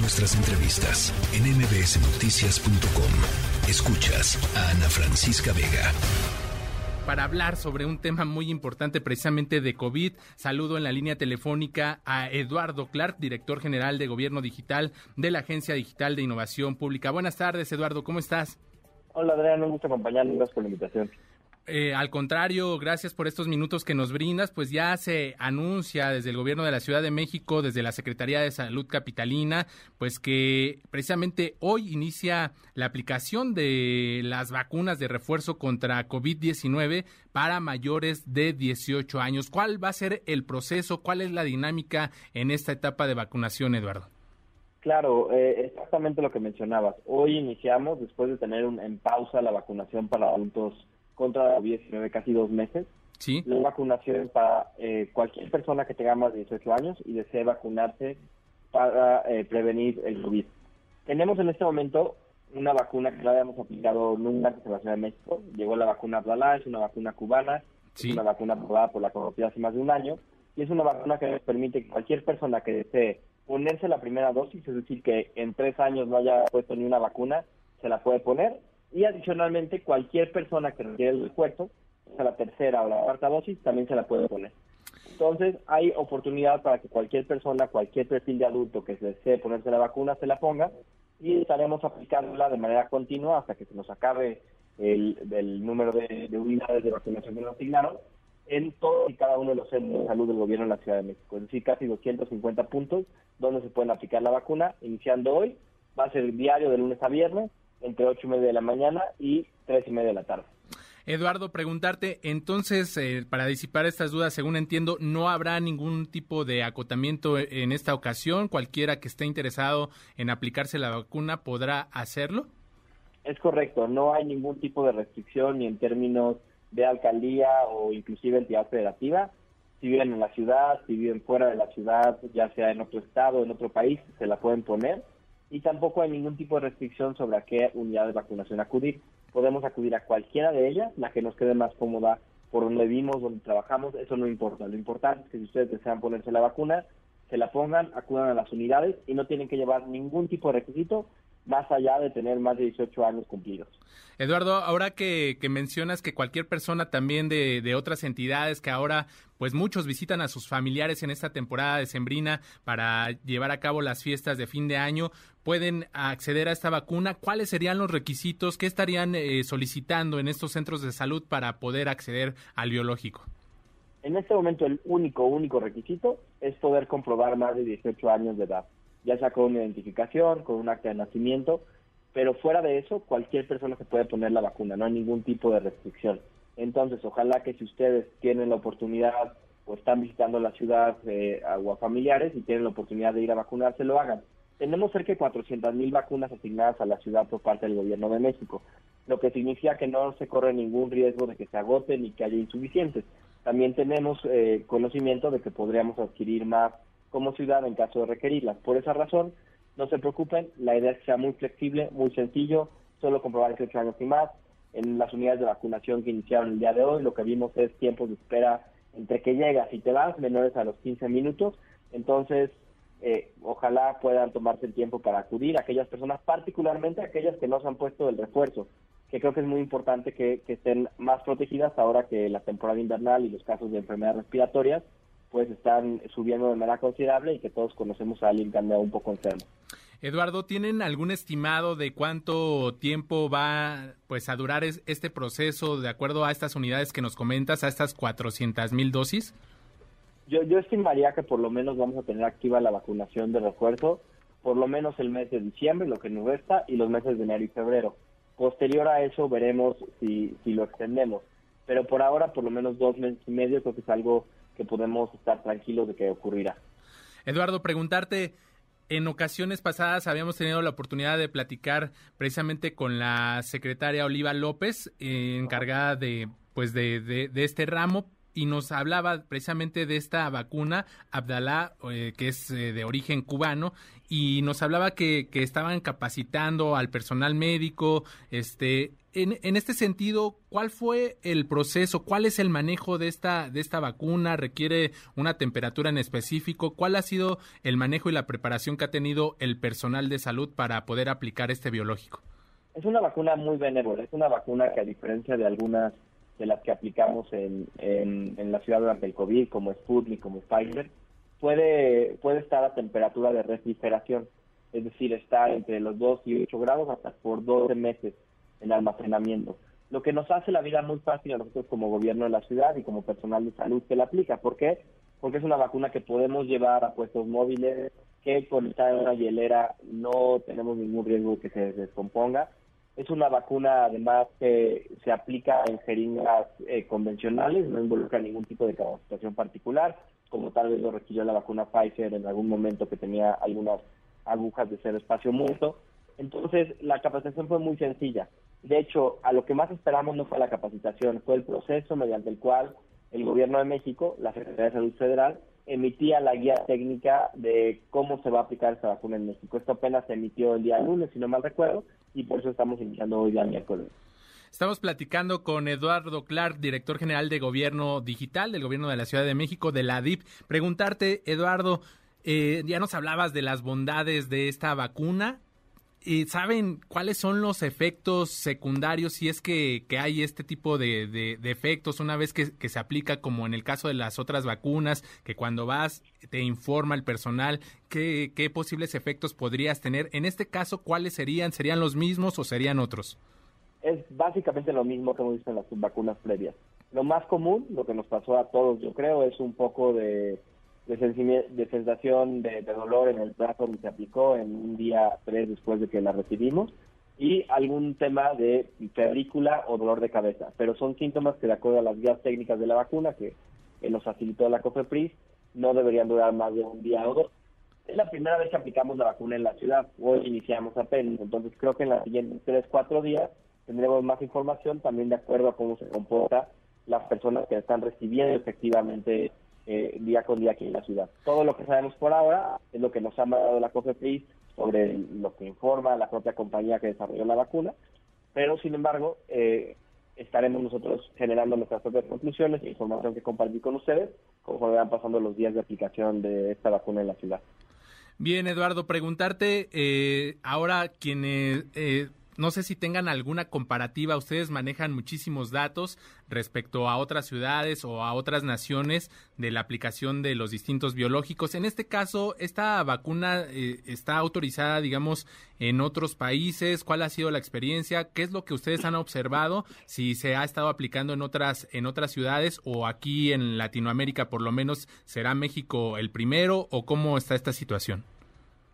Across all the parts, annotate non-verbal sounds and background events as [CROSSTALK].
Nuestras entrevistas en mbsnoticias.com. Escuchas a Ana Francisca Vega para hablar sobre un tema muy importante precisamente de COVID. Saludo en la línea telefónica a Eduardo Clark, director general de Gobierno Digital de la Agencia Digital de Innovación Pública. Buenas tardes, Eduardo, ¿cómo estás? Hola, Adrián, un gusto acompañarnos. Gracias por la invitación. Eh, al contrario, gracias por estos minutos que nos brindas. Pues ya se anuncia desde el gobierno de la Ciudad de México, desde la Secretaría de Salud Capitalina, pues que precisamente hoy inicia la aplicación de las vacunas de refuerzo contra COVID-19 para mayores de 18 años. ¿Cuál va a ser el proceso? ¿Cuál es la dinámica en esta etapa de vacunación, Eduardo? Claro, eh, exactamente lo que mencionabas. Hoy iniciamos, después de tener en pausa la vacunación para adultos contra la COVID-19 casi dos meses. Sí. La vacunación para eh, cualquier persona que tenga más de 18 años y desee vacunarse para eh, prevenir el COVID. Tenemos en este momento una vacuna que no habíamos aplicado nunca en la Ciudad de México. Llegó la vacuna Abdalá, es una vacuna cubana, es una vacuna aprobada por la Comunidad hace más de un año y es una vacuna que nos permite que cualquier persona que desee ponerse la primera dosis, es decir, que en tres años no haya puesto ni una vacuna, se la puede poner y adicionalmente cualquier persona que requiere el refuerzo, sea la tercera o la cuarta dosis, también se la puede poner. Entonces hay oportunidad para que cualquier persona, cualquier perfil de adulto que desee ponerse la vacuna, se la ponga y estaremos aplicándola de manera continua hasta que se nos acabe el, número de, unidades de vacunación que nos asignaron en todos y cada uno de los centros de salud del gobierno en la Ciudad de México. Es decir, casi 250 puntos donde se pueden aplicar la vacuna, iniciando hoy. Va a ser diario de lunes a viernes entre ocho y media de la mañana y tres y media de la tarde. Eduardo, preguntarte, entonces, eh, para disipar estas dudas, según entiendo, no habrá ningún tipo de acotamiento en esta ocasión. Cualquiera que esté interesado en aplicarse la vacuna podrá hacerlo. Es correcto, no hay ningún tipo de restricción ni en términos de alcaldía o inclusive entidad federativa. Si viven en la ciudad, si viven fuera de la ciudad, ya sea en otro estado, en otro país, se la pueden poner y tampoco hay ningún tipo de restricción sobre a qué unidad de vacunación acudir. Podemos acudir a cualquiera de ellas, la que nos quede más cómoda por donde vivimos, donde trabajamos, eso no importa. Lo importante es que si ustedes desean ponerse la vacuna, se la pongan, acudan a las unidades y no tienen que llevar ningún tipo de requisito más allá de tener más de 18 años cumplidos. Eduardo, ahora que, mencionas que cualquier persona también de, de, otras entidades que ahora pues muchos visitan a sus familiares en esta temporada de Sembrina para llevar a cabo las fiestas de fin de año, pueden acceder a esta vacuna. ¿Cuáles serían los requisitos? ¿Qué estarían eh, solicitando en estos centros de salud para poder acceder al biológico? En este momento el único, único requisito es poder comprobar más de 18 años de edad ya sea con una identificación, con un acta de nacimiento, pero fuera de eso, cualquier persona se puede poner la vacuna, no hay ningún tipo de restricción. Entonces, ojalá que si ustedes tienen la oportunidad o están visitando la ciudad eh, o a familiares y tienen la oportunidad de ir a vacunarse, lo hagan. Tenemos cerca de 400 mil vacunas asignadas a la ciudad por parte del gobierno de México, lo que significa que no se corre ningún riesgo de que se agoten y que haya insuficientes. También tenemos eh, conocimiento de que podríamos adquirir más como ciudad en caso de requerirlas. Por esa razón, no se preocupen, la idea es que sea muy flexible, muy sencillo, solo comprobar 18 años y más. En las unidades de vacunación que iniciaron el día de hoy, lo que vimos es tiempos de espera entre que llegas y te vas, menores a los 15 minutos. Entonces, eh, ojalá puedan tomarse el tiempo para acudir aquellas personas, particularmente aquellas que no se han puesto el refuerzo, que creo que es muy importante que estén más protegidas ahora que la temporada invernal y los casos de enfermedades respiratorias pues están subiendo de manera considerable y que todos conocemos a alguien que anda un poco enfermo. Eduardo, ¿tienen algún estimado de cuánto tiempo va pues a durar este proceso de acuerdo a estas unidades que nos comentas, a estas 400 mil dosis? Yo, yo estimaría que por lo menos vamos a tener activa la vacunación de refuerzo por lo menos el mes de diciembre, lo que nos resta, y los meses de enero y febrero. Posterior a eso veremos si, si lo extendemos. Pero por ahora, por lo menos dos meses y medio, creo que es algo que podemos estar tranquilos de que ocurrirá. Eduardo, preguntarte, en ocasiones pasadas habíamos tenido la oportunidad de platicar precisamente con la secretaria Oliva López, eh, encargada de pues de, de, este ramo, y nos hablaba precisamente de esta vacuna, Abdalá, eh, que es eh, de origen cubano, y nos hablaba que, que, estaban capacitando al personal médico. Este, en, en, este sentido, ¿cuál fue el proceso? ¿Cuál es el manejo de esta, de esta vacuna? ¿Requiere una temperatura en específico? ¿Cuál ha sido el manejo y la preparación que ha tenido el personal de salud para poder aplicar este biológico? Es una vacuna muy benévola, es una vacuna que a diferencia de algunas de las que aplicamos en, en, la ciudad durante el COVID, como Sputnik, como Pfizer, puede, puede estar a temperatura de refrigeración, es decir, está entre los 2 y 8 grados hasta por 12 meses en almacenamiento. Lo que nos hace la vida muy fácil a nosotros como gobierno de la ciudad y como personal de salud que la aplica. ¿Por qué? Porque es una vacuna que podemos llevar a puestos móviles, que con estar en una hielera no tenemos ningún riesgo que se descomponga es una vacuna además que se aplica en jeringas eh, convencionales, no involucra ningún tipo de capacitación particular, como tal vez lo requirió la vacuna Pfizer en algún momento que tenía algunas agujas de cero espacio muerto. Entonces, la capacitación fue muy sencilla. De hecho, a lo que más esperamos no fue la capacitación, fue el proceso mediante el cual el Gobierno de México, la Secretaría de Salud Federal, emitía la guía técnica de cómo se va a aplicar esta vacuna en México. Esto apenas se emitió el día lunes, si no mal recuerdo, y por eso estamos iniciando hoy día miércoles. Estamos platicando con Eduardo Clark, director general de Gobierno Digital del Gobierno de la Ciudad de México, de la DIP. Preguntarte, Eduardo, eh, ya nos hablabas de las bondades de esta vacuna. ¿Saben cuáles son los efectos secundarios si es que, hay este tipo de, efectos una vez que, se aplica como en el caso de las otras vacunas, que cuando vas te informa el personal qué, qué posibles efectos podrías tener? En este caso, ¿cuáles serían? ¿Serían los mismos o serían otros? Es básicamente lo mismo que hemos visto en las vacunas previas. Lo más común, lo que nos pasó a todos, yo creo, es un poco de de, sensación de, dolor en el brazo donde se aplicó en un día tres después de que la recibimos y algún tema de febrícula o dolor de cabeza. Pero son síntomas que de acuerdo a las guías técnicas de la vacuna que, nos facilitó la COFEPRIS no deberían durar más de un día o dos. Es la primera vez que aplicamos la vacuna en la ciudad. Hoy iniciamos apenas. Entonces creo que en los siguientes tres, cuatro días tendremos más información también de acuerdo a cómo se comporta las personas que están recibiendo efectivamente eh, día con día aquí en la ciudad. Todo lo que sabemos por ahora es lo que nos ha mandado la COFEPRIS sobre lo que informa la propia compañía que desarrolló la vacuna, pero sin embargo eh, estaremos nosotros generando nuestras propias conclusiones e información que compartir con ustedes conforme van pasando los días de aplicación de esta vacuna en la ciudad. Bien, Eduardo, preguntarte eh, ahora quienes eh, no sé si tengan alguna comparativa. Ustedes manejan muchísimos datos respecto a otras ciudades o a otras naciones de la aplicación de los distintos biológicos. En este caso, ¿esta vacuna eh, está autorizada, digamos, en otros países? ¿Cuál ha sido la experiencia? ¿Qué es lo que ustedes han observado? Si se ha estado aplicando en otras, en otras ciudades o aquí en Latinoamérica, por lo menos, ¿será México el primero o cómo está esta situación?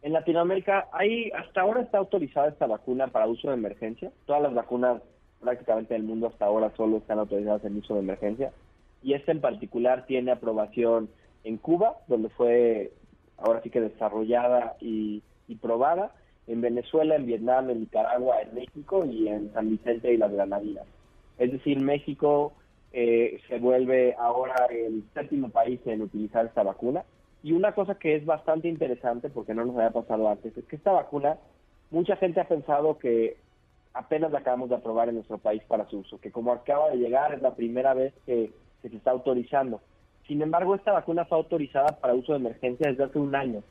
En Latinoamérica, hay, hasta ahora está autorizada esta vacuna para uso de emergencia. Todas las vacunas prácticamente del mundo hasta ahora solo están autorizadas en uso de emergencia. Y esta en particular tiene aprobación en Cuba, donde fue ahora sí que desarrollada y, probada, en Venezuela, en Vietnam, en Nicaragua, en México y en San Vicente y las Granadinas. Es decir, México eh, se vuelve ahora el séptimo país en utilizar esta vacuna y una cosa que es bastante interesante, porque no nos había pasado antes, es que esta vacuna, mucha gente ha pensado que apenas la acabamos de aprobar en nuestro país para su uso, que como acaba de llegar es la primera vez que, se está autorizando. Sin embargo, esta vacuna fue autorizada para uso de emergencia desde hace un año.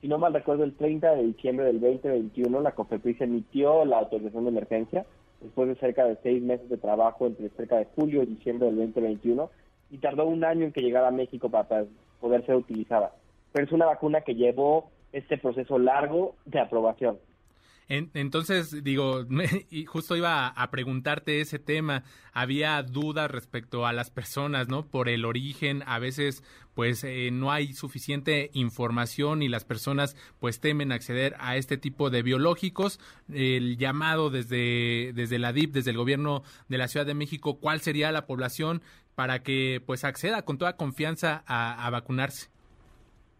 Si no mal recuerdo, el 30 de diciembre del 2021 la COFEPRIS emitió la autorización de emergencia después de cerca de seis meses de trabajo entre cerca de julio y diciembre del 2021 y tardó un año en que llegara a México para poder ser utilizada. Pero es una vacuna que llevó este proceso largo de aprobación. entonces, digo, [LAUGHS] y justo iba a, preguntarte ese tema. Había dudas respecto a las personas, ¿no? Por el origen, a veces, pues, eh, no hay suficiente información y las personas, pues, temen acceder a este tipo de biológicos. El llamado desde, desde la DIP, desde el gobierno de la Ciudad de México, ¿cuál sería la población para que, pues, acceda con toda confianza a vacunarse?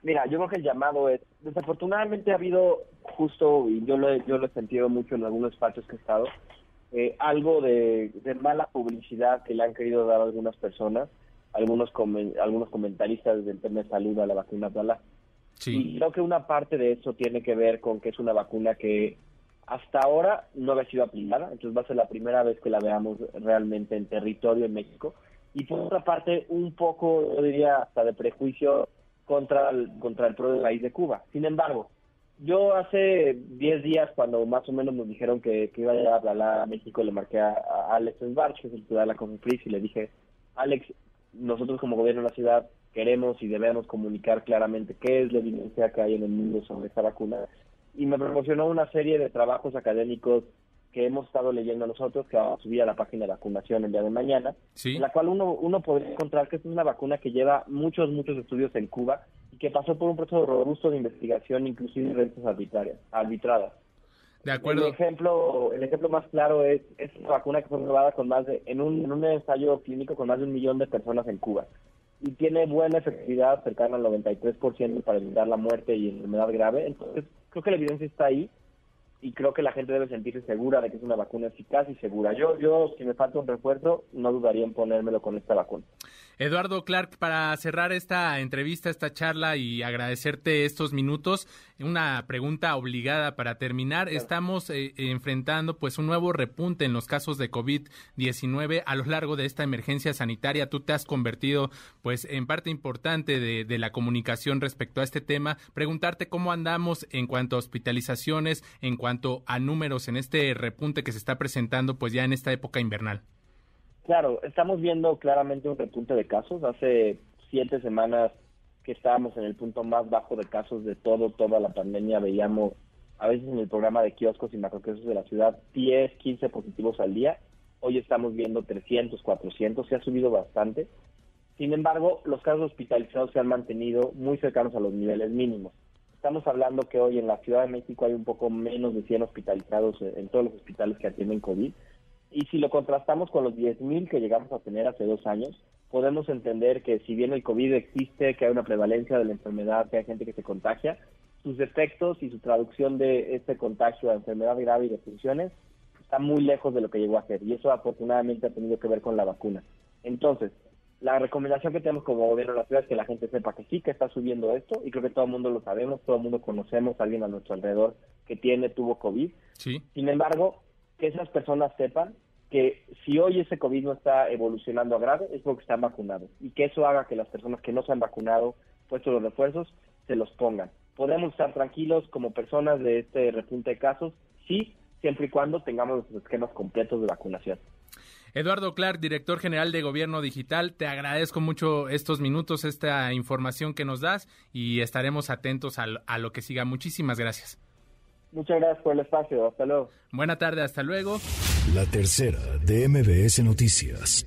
Mira, yo creo que el llamado es, desafortunadamente ha habido justo, y yo lo, he, yo lo he sentido mucho en algunos espacios que he estado, eh, algo de, mala publicidad que le han querido dar a algunas personas algunos algunos comentaristas del tema de salud a la vacuna Abdala. Y creo que una parte de eso tiene que ver con que es una vacuna que hasta ahora no había sido aplicada, entonces va a ser la primera vez que la veamos realmente en territorio en México. Y por otra parte, un poco, yo diría, hasta de prejuicio contra el, contra el propio país de Cuba. Sin embargo, yo hace 10 días, cuando más o menos nos dijeron que, iba a hablar a México, le marqué a, Alex Sbarch, que es el ciudad de la Confipris, y le dije, Alex, nosotros como gobierno de la ciudad queremos y debemos comunicar claramente qué es la evidencia que hay en el mundo sobre esta vacuna y me proporcionó una serie de trabajos académicos que hemos estado leyendo nosotros, que vamos a subir a la página de vacunación el día de mañana, en la cual uno, uno podría encontrar que es una vacuna que lleva muchos, muchos estudios en Cuba y que pasó por un proceso robusto de investigación, inclusive rentas arbitrarias, arbitradas. De acuerdo. El ejemplo, el ejemplo más claro es, es una vacuna que fue probada con más de, en un, en un ensayo clínico con más de un millón de personas en Cuba y tiene buena efectividad cercana al 93% para evitar la muerte y enfermedad grave. Entonces, creo que la evidencia está ahí y creo que la gente debe sentirse segura de que es una vacuna eficaz y segura. Yo, yo si me falta un refuerzo, no dudaría en ponérmelo con esta vacuna. Eduardo Clark, para cerrar esta entrevista, esta charla y agradecerte estos minutos, una pregunta obligada para terminar. Estamos eh, enfrentando pues un nuevo repunte en los casos de COVID-19 a lo largo de esta emergencia sanitaria. Tú te has convertido pues en parte importante de, de la comunicación respecto a este tema. Preguntarte cómo andamos en cuanto a hospitalizaciones, en cuanto a números en este repunte que se está presentando pues ya en esta época invernal. Claro, estamos viendo claramente un repunte de casos. Hace siete semanas que estábamos en el punto más bajo de casos de todo, toda la pandemia, veíamos a veces en el programa de kioscos y macroquioscos de la ciudad 10, 15 positivos al día. Hoy estamos viendo 300, 400, se ha subido bastante. Sin embargo, los casos hospitalizados se han mantenido muy cercanos a los niveles mínimos. Estamos hablando que hoy en la Ciudad de México hay un poco menos de 100 hospitalizados en todos los hospitales que atienden COVID y si lo contrastamos con los 10.000 que llegamos a tener hace dos años, podemos entender que si bien el COVID existe, que hay una prevalencia de la enfermedad, que hay gente que se contagia, sus efectos y su traducción de este contagio a enfermedad grave y de funciones está muy lejos de lo que llegó a ser. Y eso afortunadamente ha tenido que ver con la vacuna. Entonces, la recomendación que tenemos como gobierno de la ciudad es que la gente sepa que sí, que está subiendo esto, y creo que todo el mundo lo sabemos, todo el mundo conocemos a alguien a nuestro alrededor que tiene, tuvo COVID. Sí. Sin embargo, que esas personas sepan que si hoy ese COVID no está evolucionando a grave es porque están vacunados y que eso haga que las personas que no se han vacunado, puesto los refuerzos, se los pongan. Podemos estar tranquilos como personas de este repunte de casos, sí, siempre y cuando tengamos los esquemas completos de vacunación. Eduardo Clark, director general de Gobierno Digital, te agradezco mucho estos minutos, esta información que nos das y estaremos atentos a, a lo que siga. Muchísimas gracias. Muchas gracias por el espacio. Hasta luego. Buena tarde, hasta luego. La tercera de MBS Noticias.